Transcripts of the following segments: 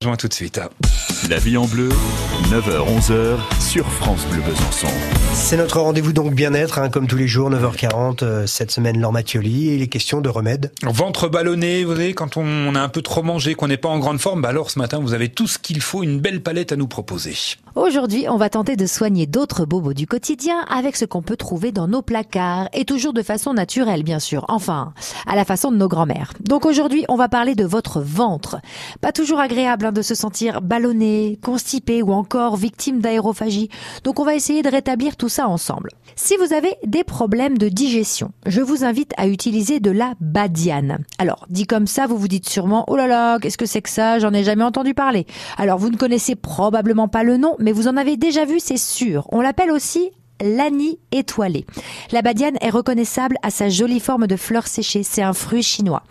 Joins tout de suite. La vie en bleu, 9h-11h sur France Bleu Besançon. C'est notre rendez-vous donc bien-être, hein, comme tous les jours, 9h40, euh, cette semaine Laure Mathioli, et les questions de remède. Ventre ballonné, vous savez, quand on a un peu trop mangé, qu'on n'est pas en grande forme, bah alors ce matin vous avez tout ce qu'il faut, une belle palette à nous proposer. Aujourd'hui, on va tenter de soigner d'autres bobos du quotidien avec ce qu'on peut trouver dans nos placards, et toujours de façon naturelle, bien sûr. Enfin, à la façon de nos grands-mères. Donc aujourd'hui, on va parler de votre ventre. Pas toujours agréable hein, de se sentir ballonné, constipé ou encore victime d'aérophagie. Donc on va essayer de rétablir tout ça ensemble. Si vous avez des problèmes de digestion, je vous invite à utiliser de la badiane. Alors, dit comme ça, vous vous dites sûrement, oh là là, qu'est-ce que c'est que ça? J'en ai jamais entendu parler. Alors, vous ne connaissez probablement pas le nom, vous en avez déjà vu, c'est sûr. On l'appelle aussi l'ani étoilé. La badiane est reconnaissable à sa jolie forme de fleur séchée. C'est un fruit chinois.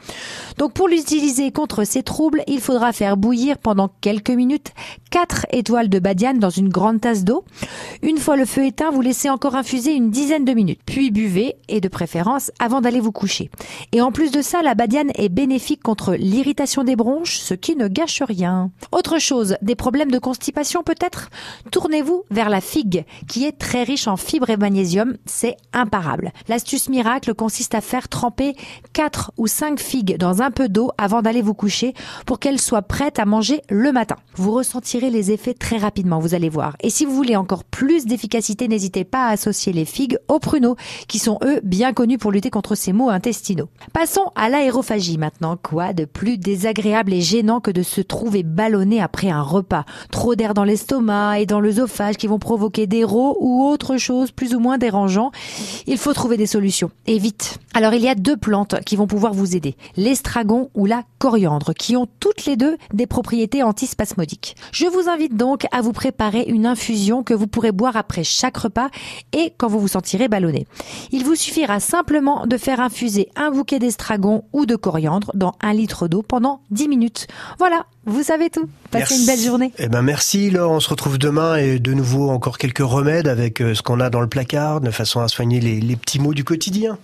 Donc pour l'utiliser contre ces troubles, il faudra faire bouillir pendant quelques minutes 4 étoiles de badiane dans une grande tasse d'eau. Une fois le feu éteint, vous laissez encore infuser une dizaine de minutes. Puis buvez, et de préférence avant d'aller vous coucher. Et en plus de ça, la badiane est bénéfique contre l'irritation des bronches, ce qui ne gâche rien. Autre chose, des problèmes de constipation peut-être? Tournez-vous vers la figue, qui est très riche en fibres et magnésium, c'est imparable. L'astuce miracle consiste à faire tremper 4 ou 5 figues dans un peu d'eau avant d'aller vous coucher pour qu'elles soient prêtes à manger le matin. Vous ressentirez les effets très rapidement, vous allez voir. Et si vous voulez encore plus d'efficacité, n'hésitez pas à associer les figues aux pruneaux, qui sont eux bien connus pour lutter contre ces maux intestinaux. Passons à l'aérophagie maintenant. Quoi de plus désagréable et gênant que de se trouver ballonné après un repas? Trop d'air dans l'estomac et dans l'œsophage qui vont provoquer des rots ou autre chose plus ou moins dérangeants. Il faut trouver des solutions. Et vite. Alors il y a deux plantes qui vont pouvoir vous aider. L'estragon ou la coriandre, qui ont toutes les deux des propriétés antispasmodiques. Je vous invite donc à vous préparer une infusion que vous pourrez boire après chaque repas et quand vous vous sentirez ballonné. Il vous suffira simplement de faire infuser un bouquet d'estragon ou de coriandre dans un litre d'eau pendant 10 minutes. Voilà, vous savez tout. Passez une belle journée. Eh ben merci Laure, on se retrouve demain et de nouveau encore quelques remèdes avec euh, ce qu'on a dans le placard de façon à soigner les, les petits maux du quotidien.